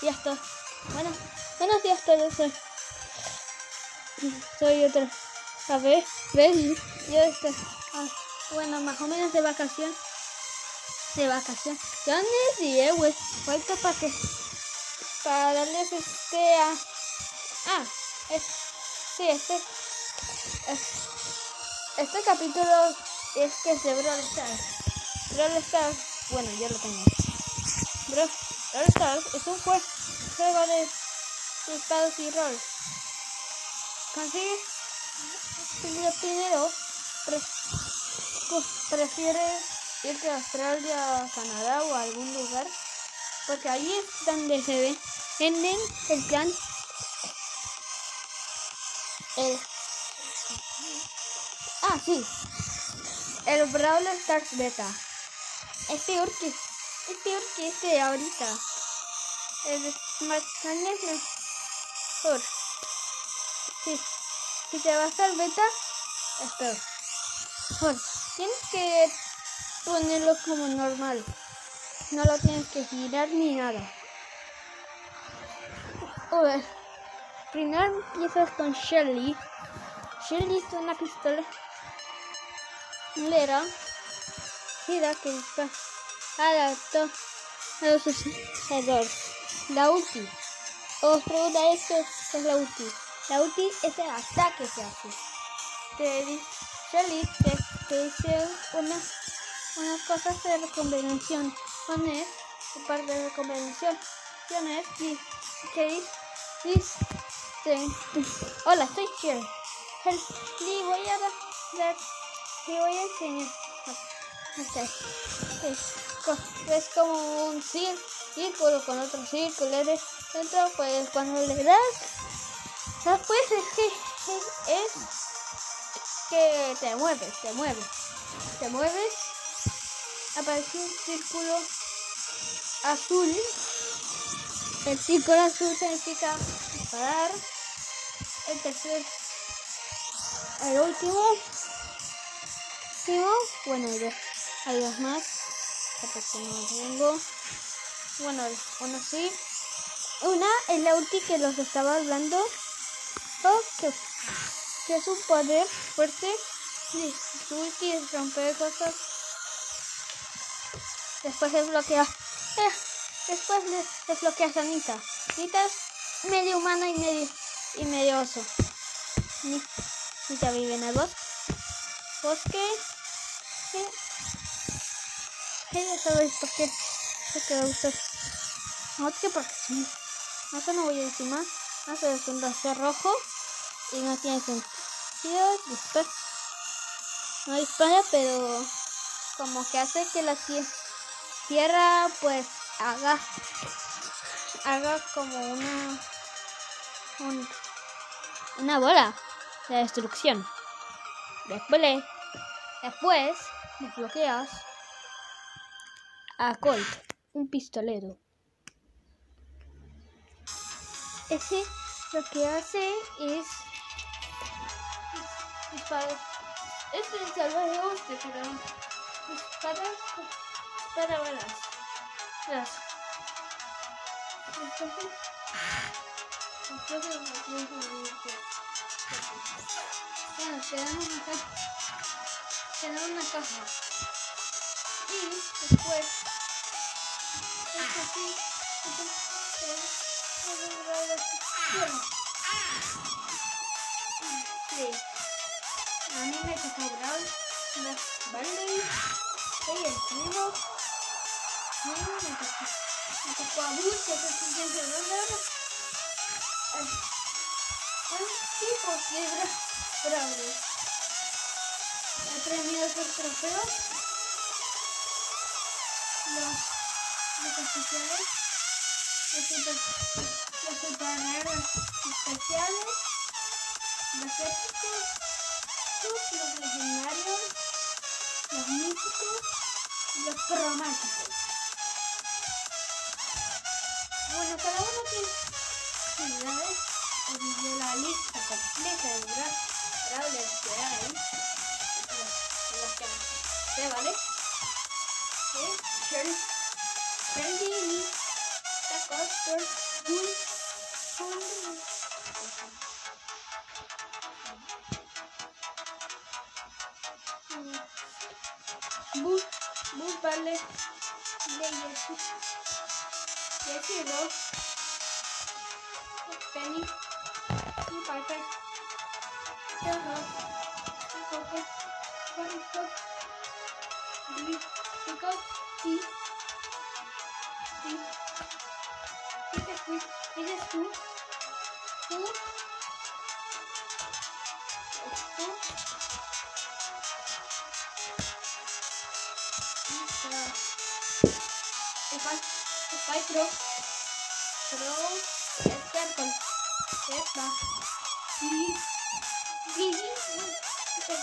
Ya está. Bueno, buenos días todos. Soy, soy otra. A ver, ¿ves? Yo estoy. ah, bueno, más o menos de vacación. De vacación. Ya ni güey. Vuelto para que. Para darles este a. Ah, es, sí, este. es- este capítulo es que es de Brawl Stars. Brawl Stars, bueno, yo lo tengo. Brawl, Stars es un jue- juego de espadas y rol. Consigues primero, pre- cu- prefieres irte a Australia, Canadá o a algún lugar, porque ahí es donde se ve venden el plan. El ah sí. El Brawl Stars Beta. Es peor que es peor que este de ahorita. El Smart es mejor sí. Si te vas al beta es peor. Tienes que ponerlo como normal no lo tienes que girar ni nada a ver primero empiezas con Shelly Shelly es una pistola lera gira que está adaptado a los usadores. La ulti. Os pregunta esto es la ulti. La ulti es el ataque que hace. Te Shelly te, te dice una, unas cosas de recombinación. Pones un par de recombinaciones y que dice, dice Hola, soy Shelly. Y voy a dar, te voy a enseñar. Es, co- es como un círculo con otro círculo. Dentro, pues cuando le das, después es que es que te mueves, te mueves, te mueves. Aparece un círculo azul. El círculo azul significa parar. El tercer, el último último, bueno, hay dos, más, porque no tengo, bueno, uno sí, una es la ulti que los estaba hablando, o que, que es un poder fuerte, su ulti es romper cosas, después desbloquea, eh, después desbloqueas a Nita, Nita es medio humana y medio, y medio oso, Ni- Nita vive en el bosque, bosque, que, que ya sabéis por qué, porque me gusta, no que porque sí, no que no voy a decir más, no sé, es un rojo, y no tiene sentido, dispara, no dispara, pero como que hace que la tie- tierra pues haga haga como una un- una bola de destrucción. Después después desbloqueas a Colt un pistolero. Ese lo que hace es disparar. Este es salvaje hostia pero para balas las bueno, te dan una caja te dan una caja y después es así entonces te dan la destrucción sí a mí me tocó Brawl Vale y el primo no me tocó me tocó a Bruce que es el siguiente ronda hay tipos de bra bravos hay premios por trofeos los los los los especiales los los legendarios los míticos y los cromáticos bueno cada uno tiene la lista completa de Bra- Brawlers que hay. Que ¿vale? Shelly, Tacoster, Bull, Bull. Bull, Bull Jetzt hier los. Jetzt Benny. Die Pfeife. Ja, los. Ich Pfeife. Und ich guck. Die. Die guck. Die. Die. Die ist gut. Die ist gut. Gut. Pro. Pro. Circle. Esta. Y. Gigi. Las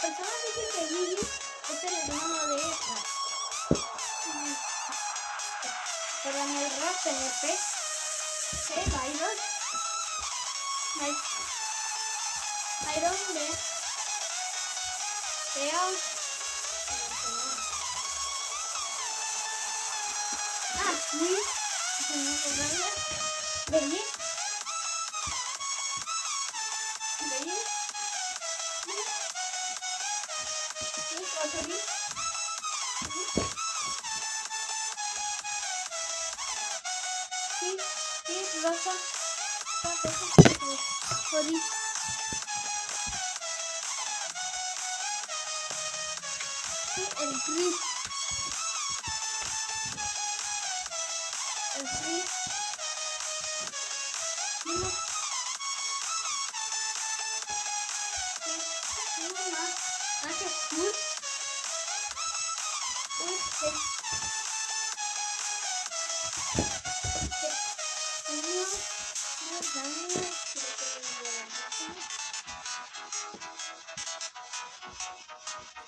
personas dicen que Gigi es el hermano de esta. Pero en el rap PNP. ¿Qué? Byron. Byron de. Leon. Ah. Benny. Benny. Sí. Sí, Rosa. Jodí. Sí, el.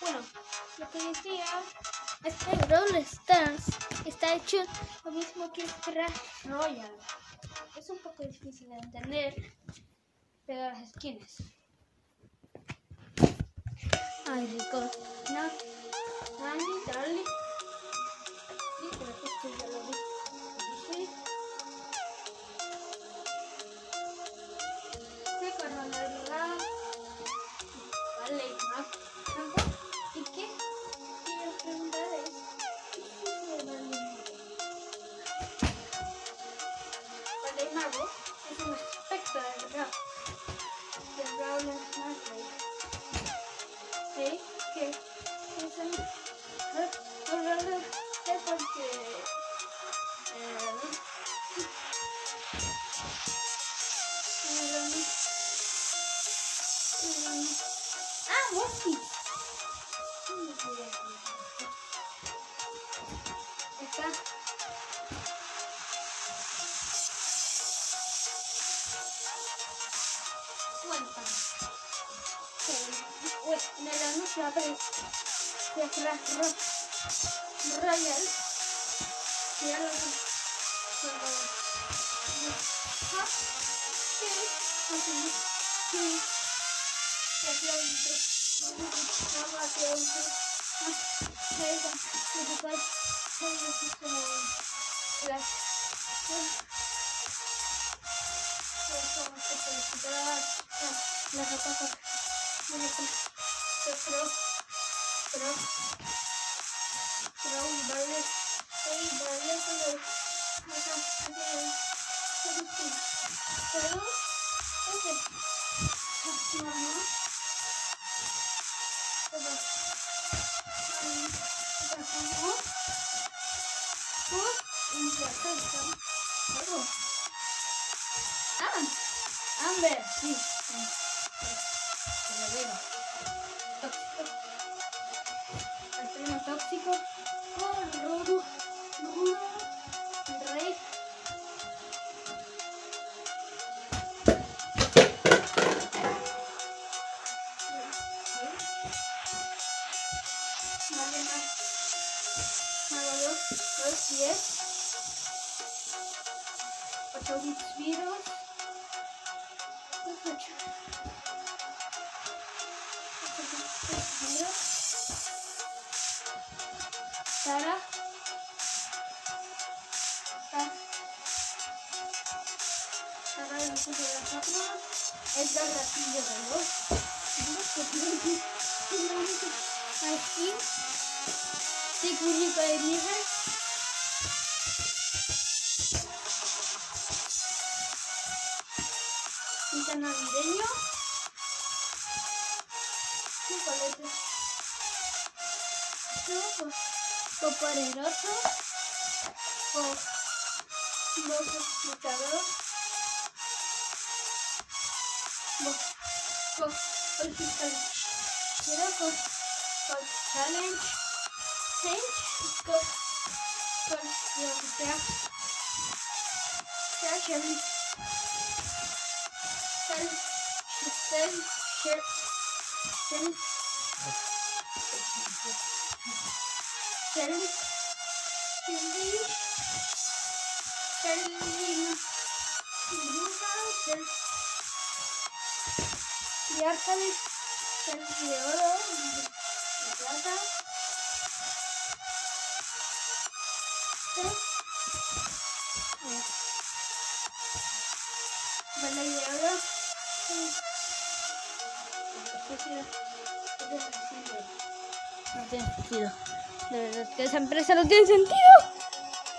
Bueno, lo que decía es que Brawl Stars está hecho lo mismo que Crash Royale. Es un poco difícil de entender, pero las skins. Ay, rico. No. Nani, Darly. Ah, Morphy. Está. Bueno, en el anuncio aparece de Crash Rock Royal. Y ahora cuando. Ah, sí, así, sí. Y hacía un tres. No, hacía un tres. Ah, eso, eso Ah, Amber, sí. Lo veo. Tóxico. Tóxico. 12, 10, 8 bits virus, 8, 8 bits virus, Sara, Sara el de es la de no sé, se Colete. Luego, poderoso. Voz explicador. Voz. Voz. Luego, con challenge. Change. Con. Challenge. Challenge. Challenge. Challenge. Challenge. Challenge. Challenge. Bruja. Challenge. Y Arcanis. Challenge tiene sentido. De verdad que esa empresa no tiene sentido.